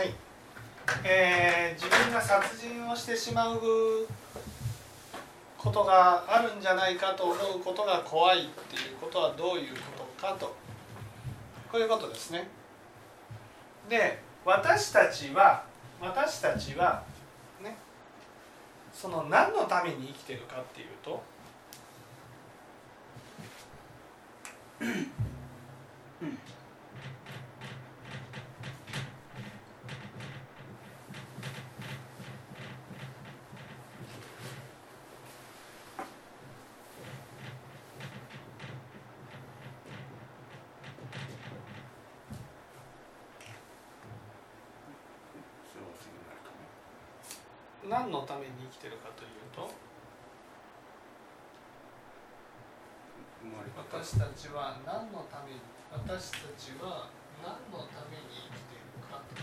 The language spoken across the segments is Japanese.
はいえー、自分が殺人をしてしまうことがあるんじゃないかと思うことが怖いっていうことはどういうことかとこういうことですね。で私たちは私たちはねその何のために生きてるかっていうと何のために生きてるかというと私たちは何のために私たちは何のために生きているかと。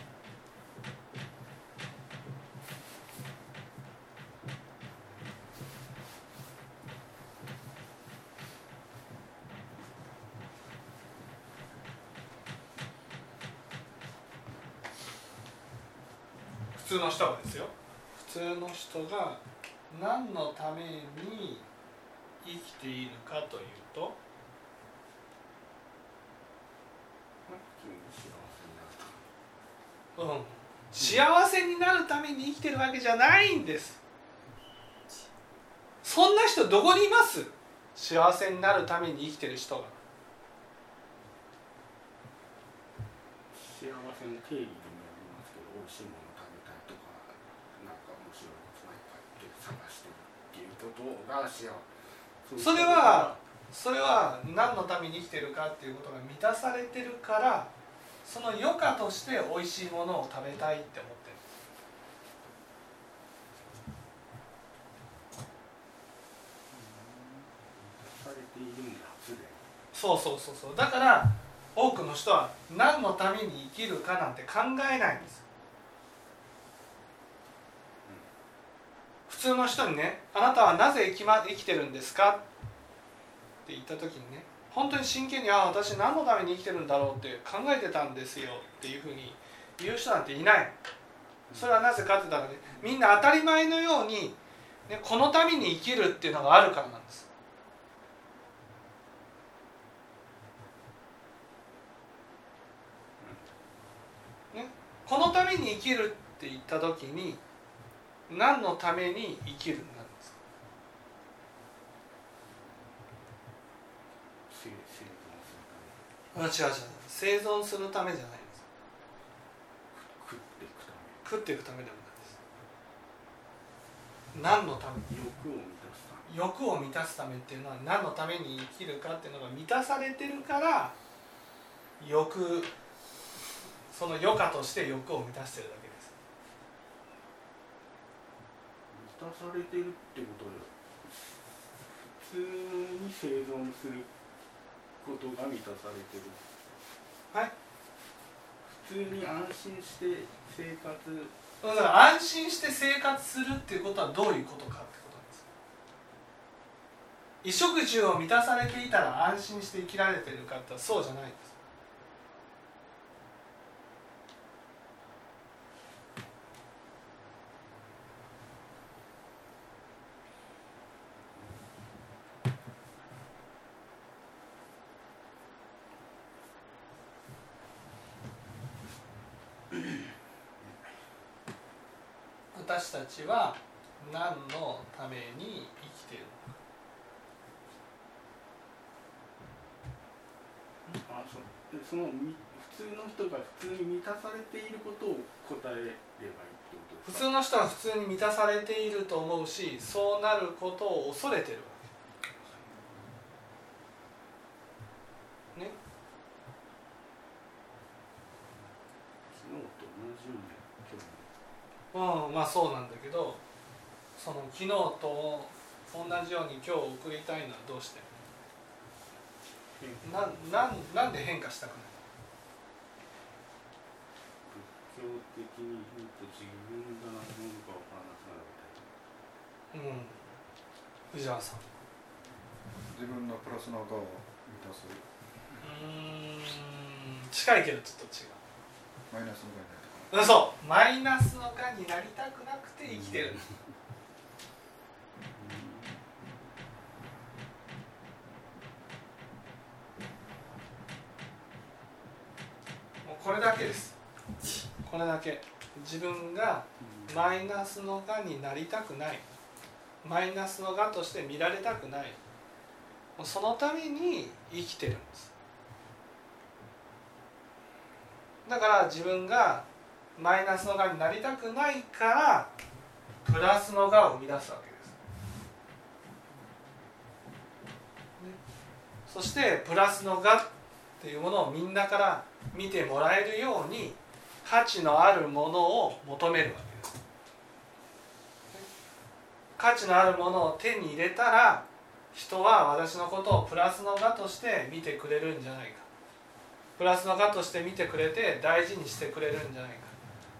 普通の人はですよ普通の人が何のために生きているかというとうん、幸せになるために生きてるわけじゃないんです。そんな人どこにいます？幸せになるために生きてる人が。幸せの定義にりますけど美味しいもの食べたいとかなんか面白いことないかって探してるっていうことが幸せ。それはそれは何のために生きてるかっていうことが満たされてるからその余暇として美味しいものを食べたいって思ってるされているんだすでにそうそうそうそう。だから多くの人は何のために生きるかなんて考えないんです。普通の人にね「あなたはなぜ生き,、ま、生きてるんですか?」って言った時にね本当に真剣に「ああ私何のために生きてるんだろう」って考えてたんですよ。っていうふうに言う人なんていない。それはなぜかって言ったらねみんな当たり前のように、ね、このために生きるっていうのがあるからなんですね、このために生きるって言った時に何のために生きるんですか？違う違う。生存するためじゃないんです。食っていくため。食っていくためでもないです。何のために？欲を満たすため。欲を満たすためっていうのは何のために生きるかっていうのが満たされてるから欲その余暇として欲を満たしてるだけです。満たされてるってことで普通に生存することが満たされてる。はい。普通に安心して生活。だから安心して生活するっていうことはどういうことかってことです。衣食住を満たされていたら安心して生きられてるかってそうじゃないんです私たちは何のために生きているのか。あそそのみ普通の人が普通に満たされていることを答えればいいってこと普ですか？通の人は普通に満たされていると思うしそうなることを恐れてるわけね昨日と同じように今日もうんまあそうなんだけどその昨日と同じように今日を送りたいのはどうして？ななんなんで変化したくない？仏教的に言うと自分が何者か分からなくなるみたいな。うん。藤原さん。自分のプラスの側を満たす。うーん。近いけどちょっと違う。マイナスの側になってこうんそうマイナスのがになりたくなくて生きてる。もうこれだけです。これだけ。自分がマイナスのがになりたくない。マイナスのがとして見られたくない。そのために生きてるんです。だから自分がマイナスのがになりたくないからプラスのがを生み出すわけです、ね。そしてプラスのがっていうものをみんなから見てもらえるように価値のあるものを求めるわけです。価値のあるものを手に入れたら人は私のことをプラスのがとして見てくれるんじゃないか。プラスのがとして見てくれて大事にしてくれるんじゃないか。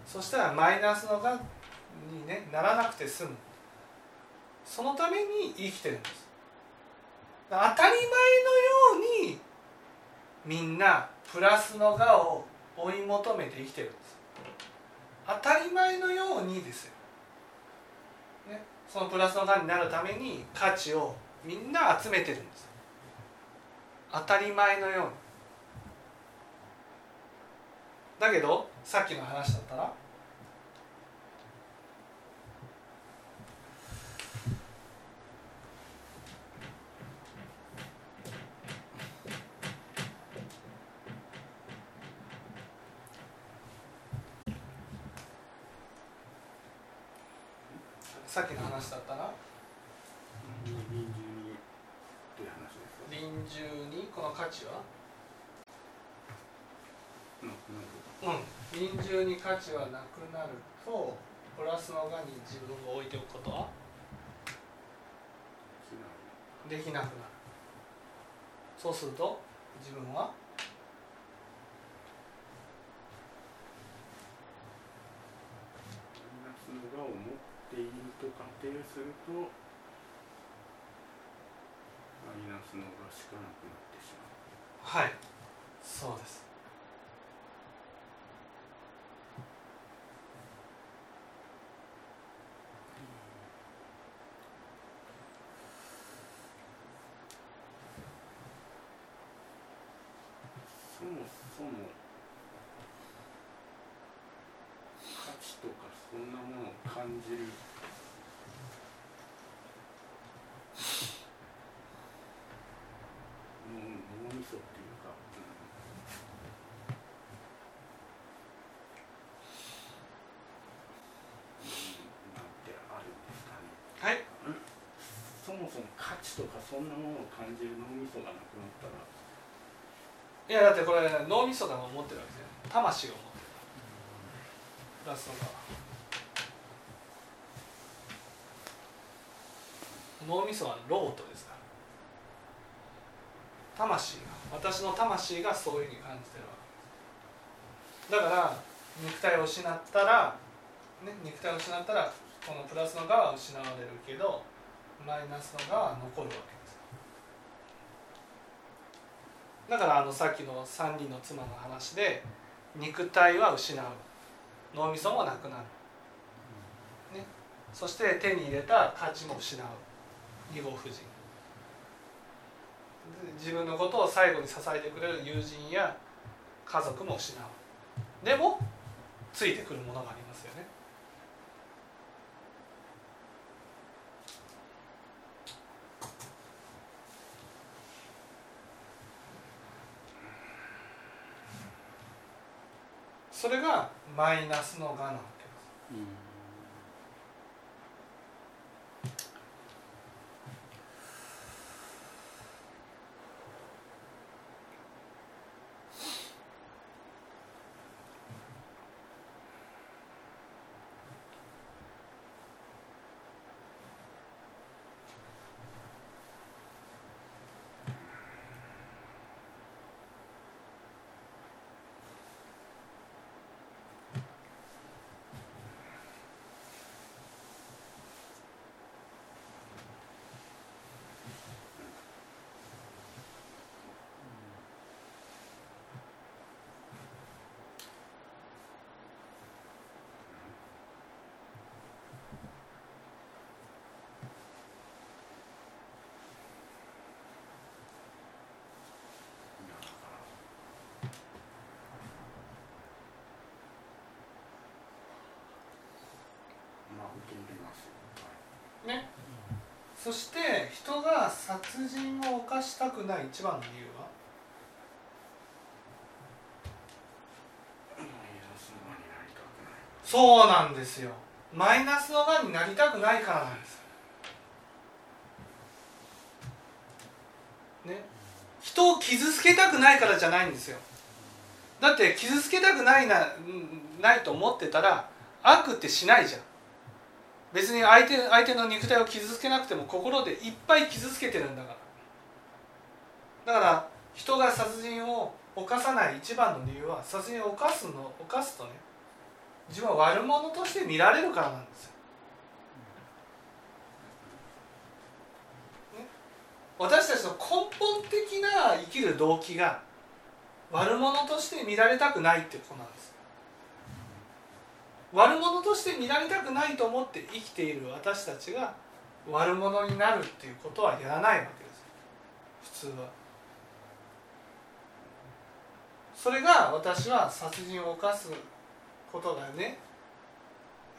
そしたらマイナスのがに、ね、ならなくて済む。そのために生きてるんです。当たり前のようにみんなプラスのがを追い求めて生きてるんです。当たり前のようにですよ、ね、そのプラスのがになるために価値をみんな集めてるんです。当たり前のように。だけどさっきの話だったらさっきの話だったら臨終にという話ですか臨終にこの価値は？うん。臨終に価値はなくなるとプラスのがに自分を置いておくことは？できなくなる。そうすると自分は？マイナスのがを持っていると仮定するとなくなってしまう。はい。そうです。そもそも価値とかそんなものを感じる脳脳みそっていうか、うんうん、なんてあるんですかねはいそもそも価値とかそんなものを感じる脳みそがなくなったら。いやだってこれ脳みそが持ってるわけですよ。魂が持ってる。プラスのが。脳みそはロートですから。魂が私の魂がそういうふうに感じてるわけだから肉体を失ったら、ね、肉体を失ったらこのプラスの側は失われるけどマイナスの側は残るわけです。だからあのさっきの三人の妻の話で肉体は失う。脳みそもなくなる、ね、そして手に入れた価値も失う。二号夫人。自分のことを最後に支えてくれる友人や家族も失う。でもついてくるものがありますよね。それがマイナスの我なわけです。うん。そして人が殺人を犯したくない一番の理由は？そうなんですよ。マイナスの輪になりたくないからなんです。ね。人を傷つけたくないからじゃないんですよ。だって傷つけたくないなうんないと思ってたら悪ってしないじゃん別に相手相手の肉体を傷つけなくても心でいっぱい傷つけてるんだからだから人が殺人を犯さない一番の理由は殺人を犯すの犯すとね自分は悪者として見られるからなんですよ。ね、私たちの根本的な生きる動機が悪者として見られたくないってことなんです。悪者として見られたくないと思って生きている私たちが悪者になるっていうことはやらないわけです。普通は。それが私は殺人を犯すことがね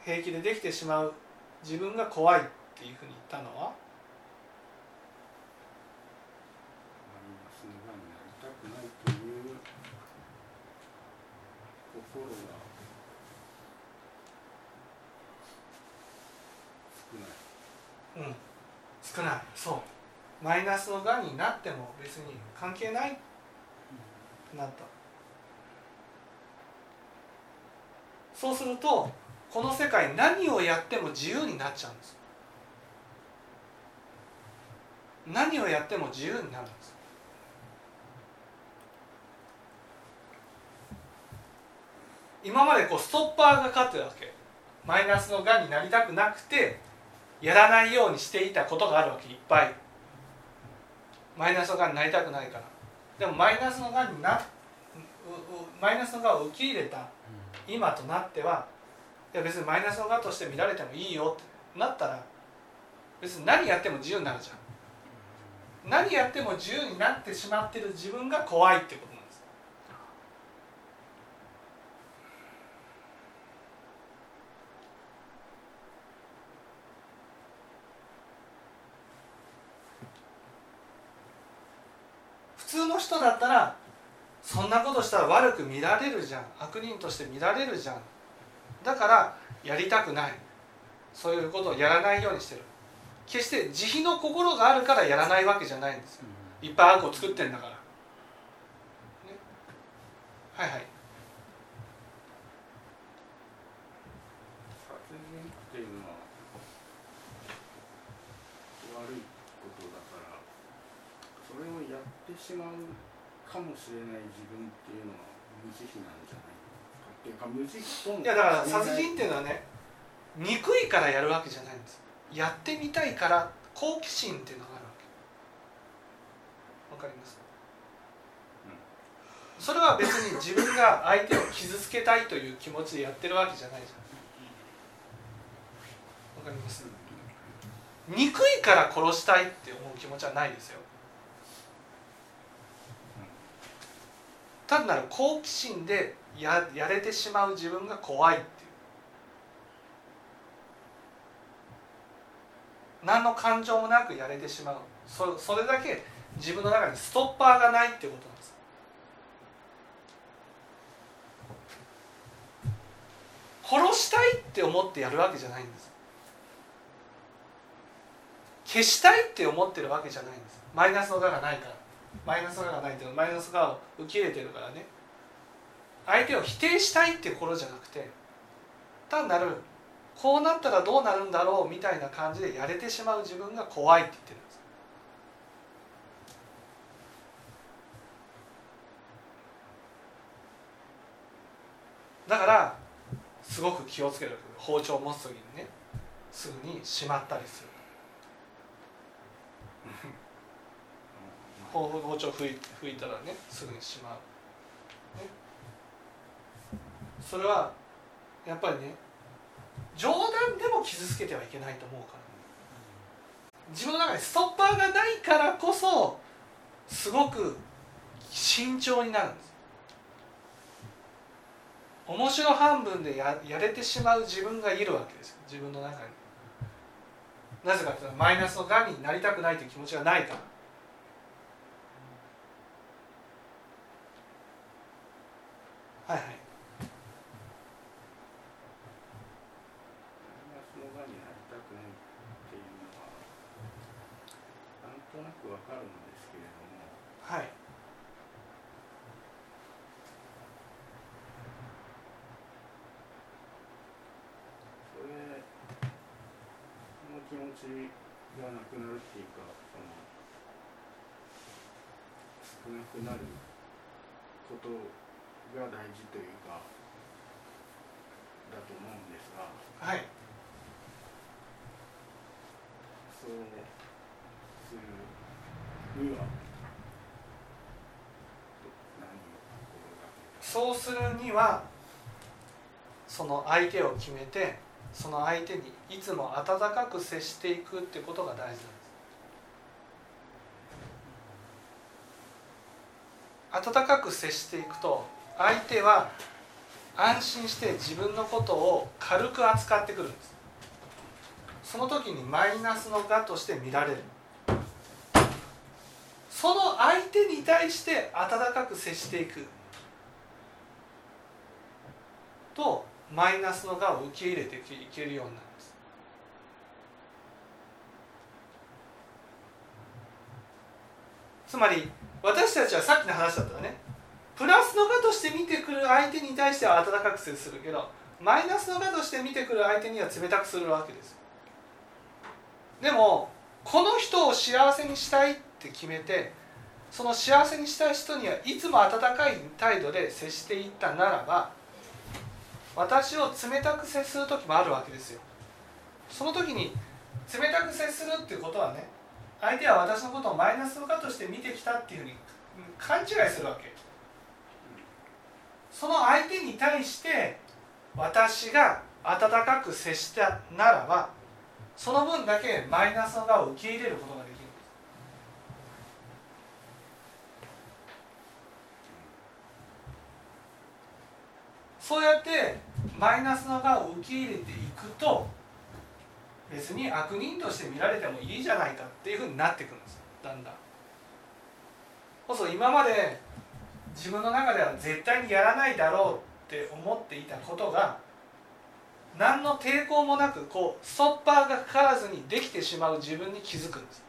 平気でできてしまう。自分が怖いっていうふうに言ったのは。心が少ないうん。少ない。そう。マイナスのがんになっても別に関係ない。ってなった。そうするとこの世界何をやっても自由になっちゃうんです。何をやっても自由になるんです。今までこうストッパーがかかってるわけ。マイナスのがんになりたくなくてやらないようにしていたことがあるわけいっぱい。マイナスのがんになりたくないから。でもマイナスのがんになマイナスのがんを受け入れた今となってはいや別にマイナスのがんとして見られてもいいよってなったら別に何やっても自由になるじゃん。何やっても自由になってしまってる自分が怖いってことなんです普通の人だったらそんなことしたら悪く見られるじゃん。悪人として見られるじゃん。だからやりたくない。そういうことをやらないようにしてる。決して慈悲の心があるからやらないわけじゃないんですよ。いっぱい悪を作ってんだから、ね、はいはい殺人っていうのは悪いことだからそれをやってしまうかもしれない自分っていうのは無慈悲なんじゃないかっていうか無慈悲ともいやだから殺人っていうのはね憎いからやるわけじゃないんです。やってみたいから好奇心っていうのがあるわけ。わかります？それは別に自分が相手を傷つけたいという気持ちでやってるわけじゃないじゃん。わかります？憎いから殺したいって思う気持ちはないですよ単なる好奇心でややれてしまう自分が怖いっていう。何の感情もなくやれてしまう。そそれだけ自分の中にストッパーがないっていうことなんです。殺したいって思ってやるわけじゃないんです。消したいって思ってるわけじゃないんです。マイナスの我がないから。マイナスがないっていうマイナスの我を受け入れてるからね。相手を否定したいっていうことじゃなくて単なるこうなったらどうなるんだろうみたいな感じでやれてしまう自分が怖いって言ってるんです。だからすごく気をつける。包丁を持つ時にねすぐにしまったりする。包包丁拭い拭いたらねすぐにしまう、ね、それはやっぱりね冗談でも傷つけてはいけないと思うから。自分の中にストッパーがないからこそすごく慎重になるんです。面白半分でややれてしまう自分がいるわけですよ。自分の中に。なぜかというとマイナスのがんになりたくないという気持ちがないからはいはいマイナスのがになりたくないっていうのはなんとなくわかるんですけれどもはいそれその気持ちがなくなるっていうかその少なくなることが大事というかだと思うんですがはい。そうするにはそうするにはその相手を決めてその相手にいつも温かく接していくってことが大事なんです温かく接していくと相手は安心して自分のことを軽く扱ってくるんです。その時にマイナスの我として見られる。その相手に対して温かく接していく。とマイナスの我を受け入れていけるようになるんです。つまり私たちはさっきの話だったらね。プラスの我として見てくる相手に対しては温かく接するけどマイナスの我として見てくる相手には冷たくするわけです。でもこの人を幸せにしたいって決めてその幸せにしたい人にはいつも温かい態度で接していったならば私を冷たく接する時もあるわけですよ。その時に冷たく接するっていうことはね相手は私のことをマイナスのかとして見てきたっていうふうに勘違いするわけ。その相手に対して私が温かく接したならばその分だけマイナスの側を受け入れることができるそうやってマイナスの側を受け入れていくと別に悪人として見られてもいいじゃないかっていうふうになってくるんですだんだん。こそ今まで自分の中では絶対にやらないだろうって思っていたことが何の抵抗もなくこうストッパーがかからずにできてしまう自分に気づくんです。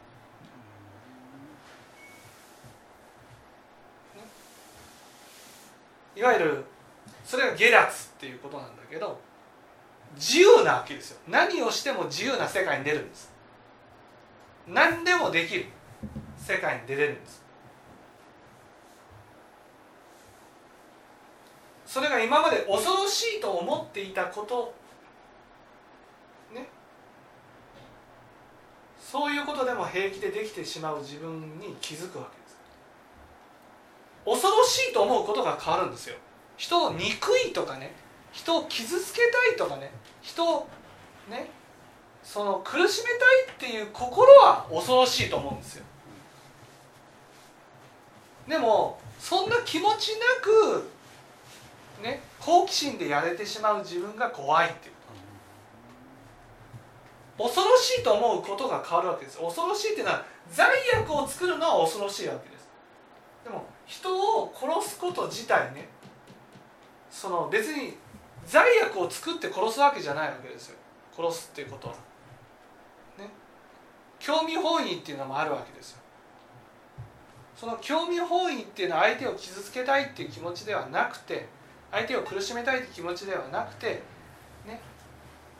いわゆるそれが下脱っていうことなんだけど自由なわけですよ。何をしても自由な世界に出るんです。何でもできる世界に出れるんです。それが今まで恐ろしいと思っていたことね。そういうことでも平気でできてしまう自分に気づくわけです。恐ろしいと思うことが変わるんですよ。人を憎いとかね。人を傷つけたいとかね。人をねその苦しめたいっていう心は恐ろしいと思うんですよ。でもそんな気持ちなくね好奇心でやれてしまう自分が怖いっていう。恐ろしいと思うことが変わるわけです。恐ろしいっていうのは罪悪を作るのは恐ろしいわけです。でも人を殺すこと自体ねその別に罪悪を作って殺すわけじゃないわけですよ。殺すっていうことは。ね。興味本位っていうのもあるわけですよ。その興味本位っていうのは相手を傷つけたいっていう気持ちではなくて相手を苦しめたいっていう気持ちではなくてね。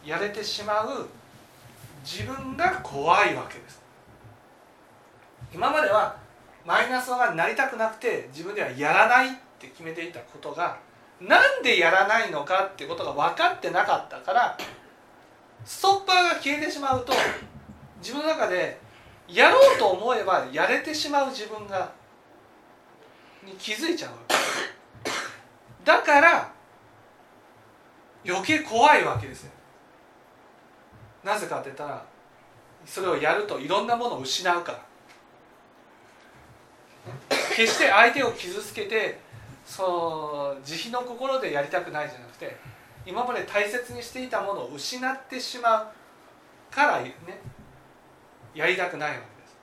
やれてしまう自分が怖いわけです。今まではマイナスがなりたくなくて自分ではやらないって決めていたことがなんでやらないのかってことが分かってなかったからストッパーが消えてしまうと自分の中でやろうと思えばやれてしまう自分がに気づいちゃうだから余計怖いわけですよ。なぜかって言ったらそれをやるといろんなものを失うから。決して相手を傷つけてその慈悲の心でやりたくないじゃなくて今まで大切にしていたものを失ってしまうからねやりたくないわけです。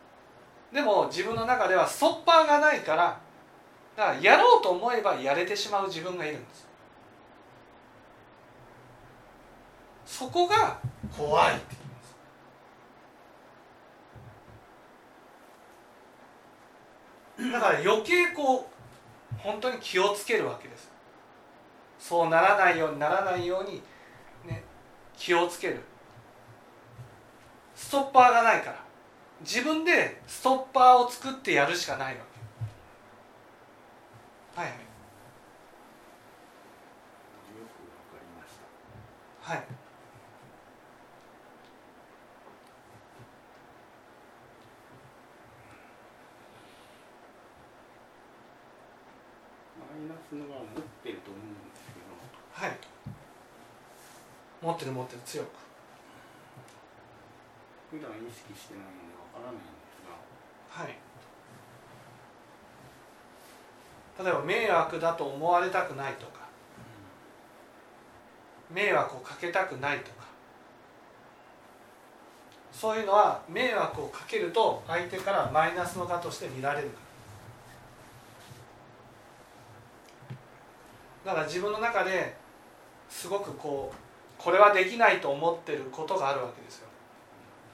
でも自分の中ではストッパーがないからだからやろうと思えばやれてしまう自分がいるんです。そこが怖いって言います。だから余計こう本当に気をつけるわけです。そうならないようにならないようにね気をつける。ストッパーがないから。自分でストッパーを作ってやるしかないわけ。はい。よくわかりました。はいマイナスのは持ってると思うんですけど。はい。持ってる持ってる強く。普段意識してないのでわからないんですが。はい。例えば迷惑だと思われたくないとか。迷惑をかけたくないとか。そういうのは迷惑をかけると相手からマイナスの我として見られるからだから自分の中ですごくこうこれはできないと思ってることがあるわけですよ。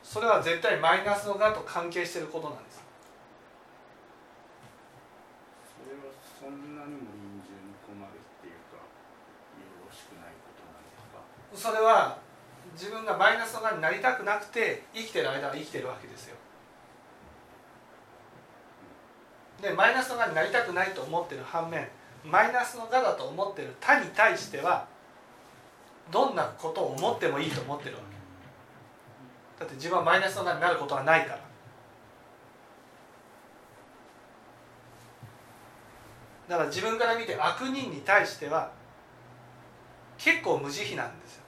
それは絶対マイナスの我と関係していることなんです。それはそんなにも臨終に困るっていうかよろしくないことなんですか？それは自分がマイナスの側になりたくなくて生きてる間は生きてるわけですよ。でマイナスの側になりたくないと思ってる反面マイナスの側だと思ってる他に対してはどんなことを思ってもいいと思ってるわけ。だって自分はマイナスの側になることはないから。だから自分から見て悪人に対しては結構無慈悲なんですよ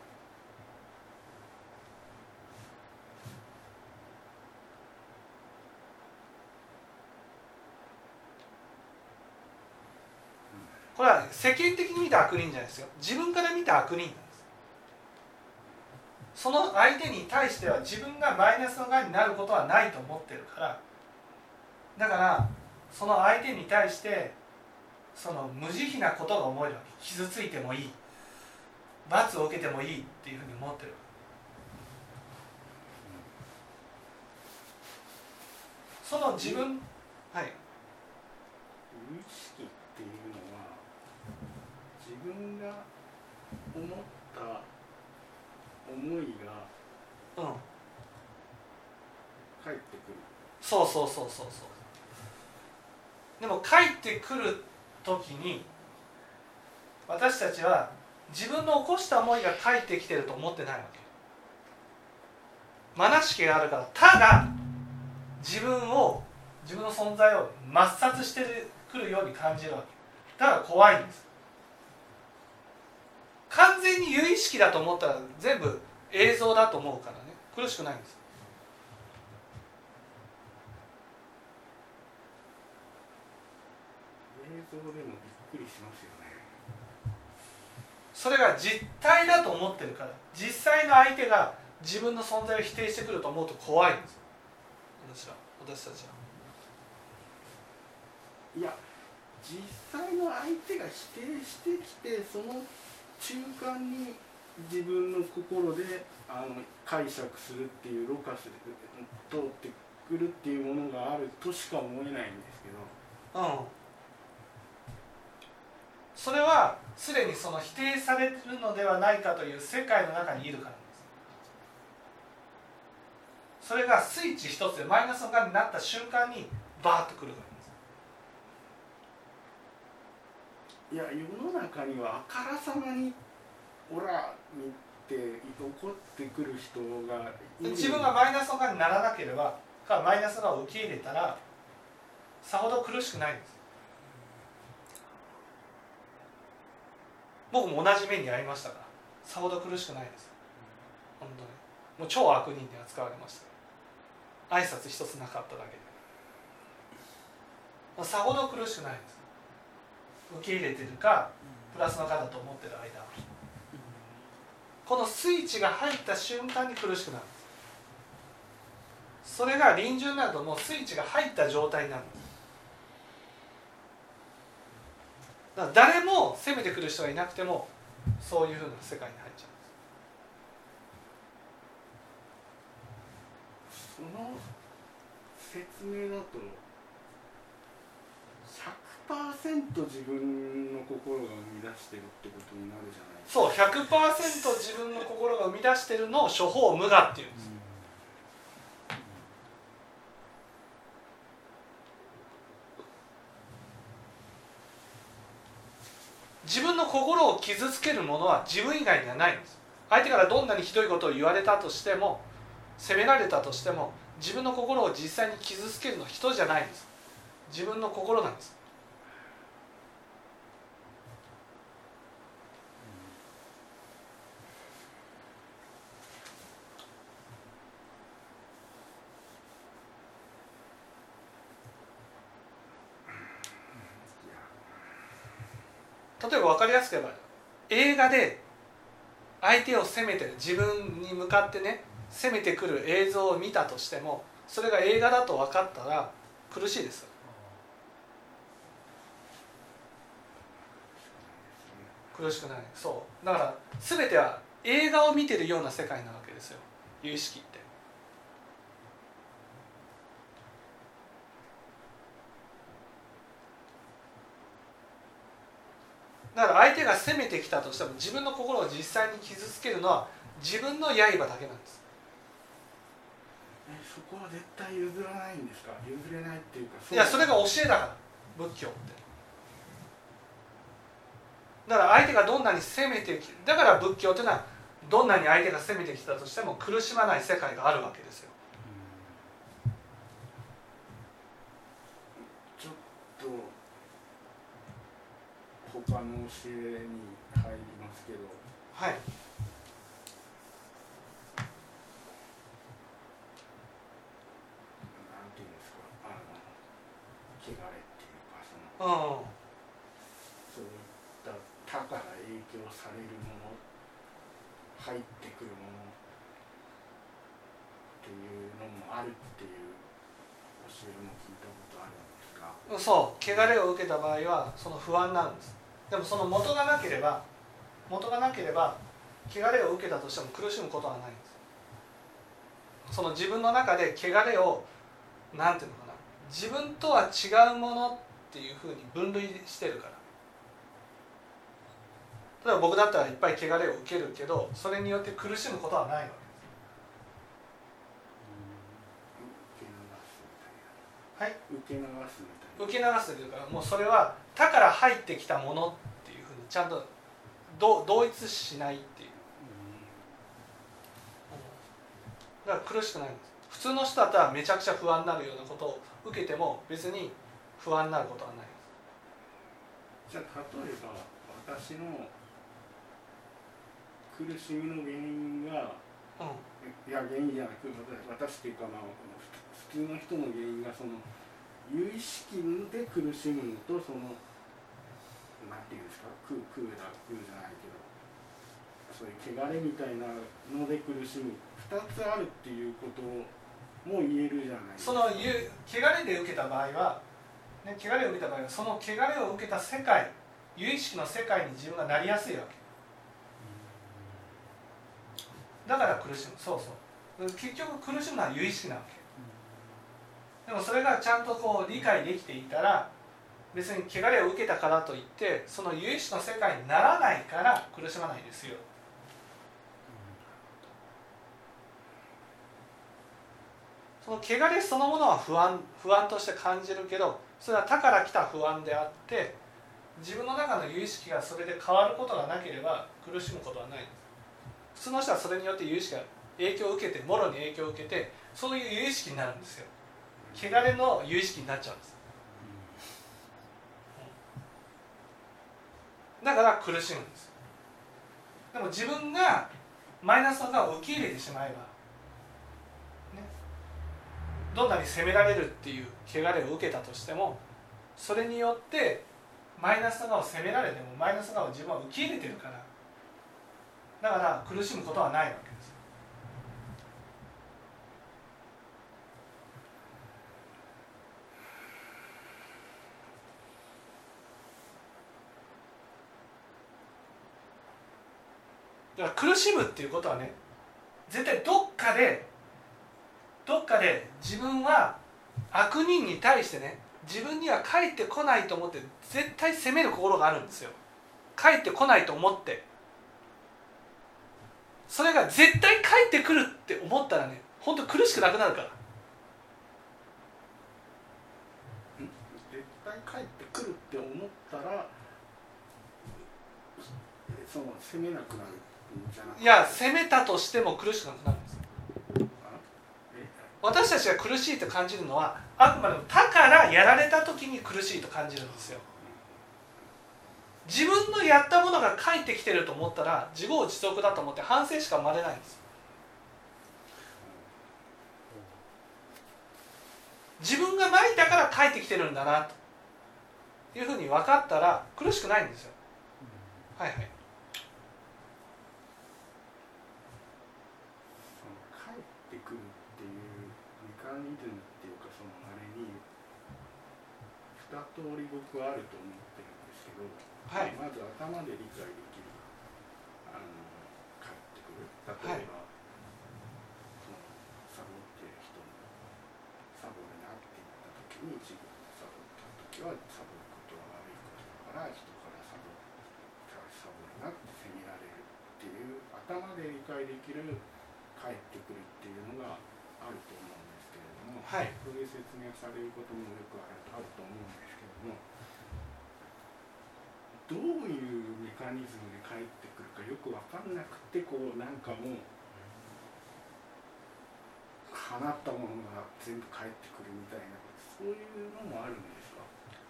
これは世間的に見た悪人じゃないですよ。自分から見た悪人なんです。その相手に対しては自分がマイナスの側になることはないと思ってるから。だからその相手に対してその無慈悲なことが思えるわけ。傷ついてもいい。罰を受けてもいいっていうふうに思ってるその自分はい。無意識。分が思った思いがうん。返ってくる。そうそうそうそうそう。でも帰ってくる時に私たちは自分の起こした思いが返ってきてると思ってないわけ。まなしきがあるからただ自分を自分の存在を抹殺してくるように感じるわけ。だから怖いんです完全に有意識だと思ったら全部映像だと思うからね。苦しくないんです。映像でもびっくりしますよね。それが実体だと思ってるから実際の相手が自分の存在を否定してくると思うと怖いんです。私は。私たちは。いや実際の相手が否定してきてその中間に自分の心であの解釈するっていうろ過する通ってくるっていうものがあるとしか思えないんですけど。うん。それはすでにその否定されるのではないかという世界の中にいるからです。それがスイッチ一つでマイナスの側になった瞬間にバーッとくるからですいや世の中にはあからさまにオラ見て怒ってくる人が自分がマイナスの側にならなければかマイナスの側を受け入れたらさほど苦しくないんです。僕も同じ目に遭いましたからさほど苦しくないです。本当に。もう超悪人に扱われました。挨拶一つなかっただけで。さほど苦しくないです。受け入れてるかプラスの方だと思ってる間。このスイッチが入った瞬間に苦しくなる。それが臨終なるともスイッチが入った状態になる。んですだ誰も攻めてくる人がいなくてもそういうふうな世界に入っちゃう。その説明だと100%自分の心が生み出してるってことになるじゃないですか。うそう100%自分の心が生み出してるのを処方無我っていうんです。自分の心を傷つけるものは自分以外にはないんです。相手からどんなにひどいことを言われたとしても責められたとしても自分の心を実際に傷つけるのは人じゃないんです。自分の心なんです例えば分かりやすく言えば映で相手を責めて自分に向かってね攻めてくる映像を見たとしてもそれが映画だと分かったら苦しいです。苦しくない。そう。だから全ては映画を見てるような世界なわけですよ。有意識って。だから相手が攻めてきたとしても自分の心を実際に傷つけるのは自分の刃だけなんです。えそこは絶対譲らないんですか？譲れないっていうかいやそれが教えだから仏教って。だから相手がどんなに攻めてきだから仏教っていうのはどんなに相手が攻めてきたとしても苦しまない世界があるわけですよちょっと他の教えに入りますけど。はい。なんていうんですか。あの汚れっていうかそのうん。そういった他から影響されるもの入ってくるものっていうのもあるっていう教えも聞いたことあるんですが。そう。汚れを受けた場合はその不安なんですでもその元がなければ元がなければ汚れを受けたとしても苦しむことはないんです。その自分の中で汚れをなんていうのかな。自分とは違うものっていうふうに分類してるから。例えば僕だったらいっぱい汚れを受けるけどそれによって苦しむことはないわけ流すみたいなはい。受け流すみたいな。け受け流すというかもうそれは他から入ってきたものっていうふうにちゃんとど同一しないっていう。だから苦しくないんです。普通の人だったらめちゃくちゃ不安になるようなことを受けても別に不安になることはない。じゃあ例えば私の苦しみの原因がうん。いや原因じゃなく私っていうかまあ普通の人の原因がその有意識で苦しむのとそのなんていうんですか空空だ空じゃないけどそういう汚れみたいなので苦しむ。2つあるっていうことも言えるじゃないですか。そのゆ汚れで受けた場合は、ね、汚れを受けた場合はその汚れを受けた世界有意識の世界に自分がなりやすいわけ。だから苦しむ。そうそう。結局苦しむのは有意識なわけ。でもそれがちゃんとこう理解できていたら別に汚れを受けたからといってその有意識の世界にならないから苦しまないですよ。その汚れそのものは不安不安として感じるけどそれは他から来た不安であって自分の中の有意識がそれで変わることがなければ苦しむことはない。普通の人はそれによって有意識が影響を受けてもろに影響を受けてそういう有意識になるんですよ。汚れの有意識になっちゃうんです。だから苦しむんです。でも自分がマイナスの側を受け入れてしまえば、ね、どんなに責められるっていう汚れを受けたとしてもそれによってマイナスの側を責められてもマイナスの側を自分は受け入れてるからだから苦しむことはないわけですだから苦しむっていうことはね絶対どっかでどっかで自分は悪人に対してね自分には帰ってこないと思って絶対責める心があるんですよ。帰ってこないと思って。それが絶対帰ってくるって思ったらね本当苦しくなくなるから。絶対帰ってくるって思ったらその責めなくなる。いや責めたとしても苦しくなくなるんです私たちが苦しいと感じるのはあくまでも他からやられた時に苦しいと感じるんですよ。自分のやったものが返ってきてると思ったら自業自得だと思って反省しか生まれないんです自分がまいたから返ってきてるんだなというふうに分かったら苦しくないんですよ。はいはいその帰ってくるっていうメカニズムっていうかそのあれに二通り僕はあると思ってるんですけど、はい。まず頭で理解できるあの帰ってくる。例えば、そのサボってる人にサボるなって言った時に自分がサボった時はサボることは悪いことだから人からサボサボるなって責められるっていう頭で理解できる帰ってくるっていうのがあると思うんも、はい。そういう説明をされることもよくあるあると思うんですけども。どういうメカニズムで帰ってくるかよく分かんなくてこうなんかもう放ったものが全部返ってくるみたいなそういうのもあるんですか？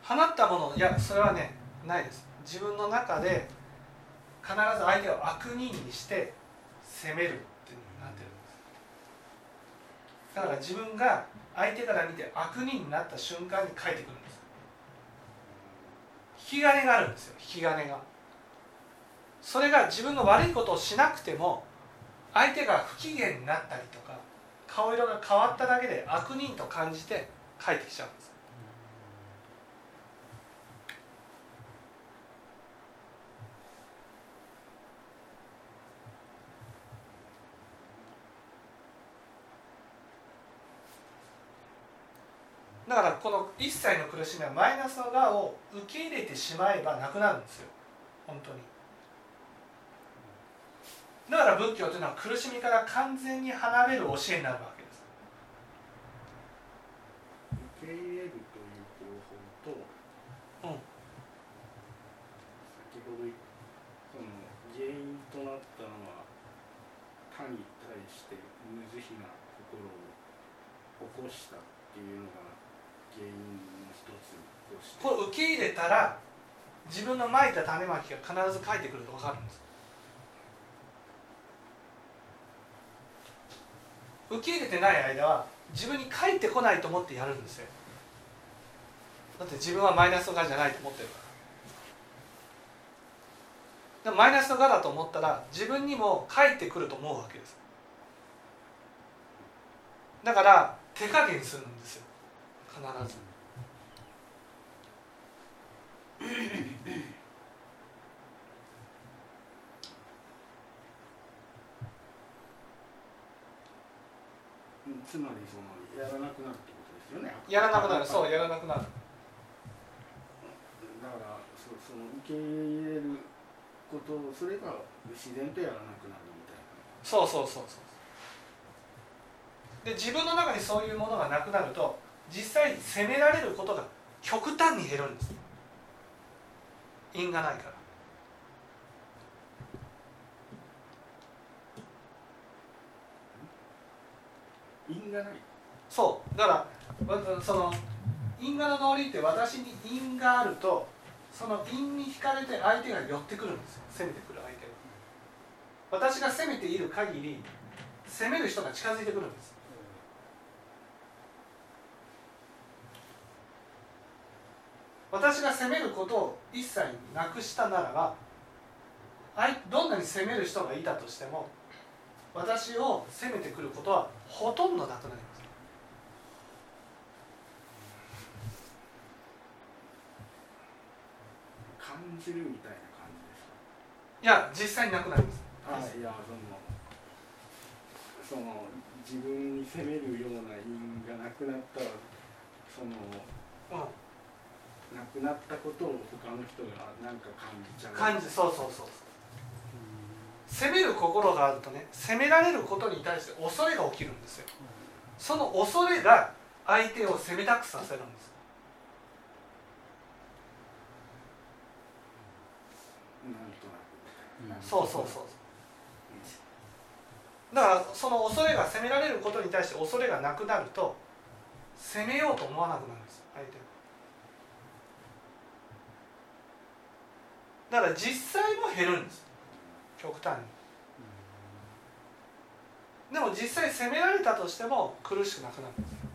放ったものいやそれはねないです。自分の中で必ず相手を悪人にして責めるってなってるんですだから自分が相手から見て悪人になった瞬間に返ってくるんです。引き金があるんですよ。引き金が。それが自分の悪いことをしなくても相手が不機嫌になったりとか顔色が変わっただけで悪人と感じて返ってきちゃうんです。だからこの一切の苦しみはマイナスの側を受け入れてしまえばなくなるんですよ。本当に。だから仏教というのは苦しみから完全に離れる教えになるわけ入れるという方法と、うん先ほど言っその原因となったのは他に対して無慈悲な心を起こしたっていうのが原因の一つとしてこれ受け入れたら自分のまいた種まきが必ず返ってくると分かるんです。受け入れてない間は自分に返ってこないと思ってやるんですよ。だって自分はマイナスの側じゃないと思ってるから。でもマイナスの側だと思ったら自分にも返ってくると思うわけです。だから手加減するんですよ。必ずうんつまりそのやらなくなるってことですよね。やらなくなるそうだやらなくなる。からそその受け入れることをそれが自然とやらなくなるみたいな。そうそうそうそう。で自分の中にそういうものがなくなると実際責められることが極端に減るんです。因がないから因がないそう。だからその因果の道理って私に因があるとその因に惹かれて相手が寄ってくるんです。よ攻めてくる相手が私が攻めている限り攻める人が近づいてくるんです。私が攻めることを一切なくしたならばどんなに攻める人がいたとしても私を攻めてくることはほとんどなくなります。感じるみたいな感じですか？いや実際になくなります。あいやそのその自分に責めるような因がなくなったらそのうん。なくなったことを他の人がなんか感じちゃう。感じそうそうそう責める心があるとね責められることに対して恐れが起きるんですよ。その恐れが相手を責めたくさせるんです。そうそうそうだからその恐れが責められることに対して恐れがなくなると責めようと思わなくなるんです相手がだから実際も減るんです極端に。でも実際責められたとしても苦しくなくなる。んです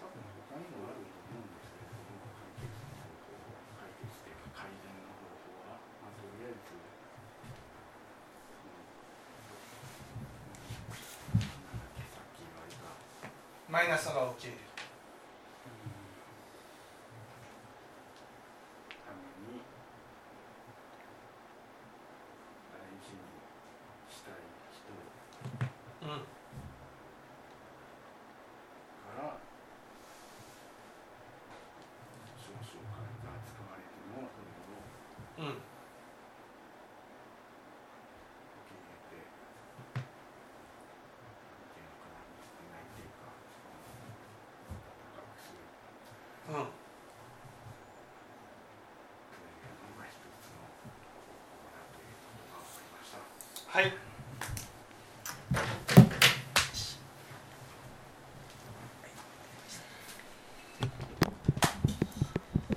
多分他にもあると思うんですけれども解決の方法解決っていうか改善の方法は、まあ、とりあえずそのなんだっけさっき言われたマイナスが起きるために大事にしたい人うんから少々金が使われてもそれをうん受け入れて意見をかなり少ないっていうか高くするうんというのが一つの方法だということが分かりました。はい。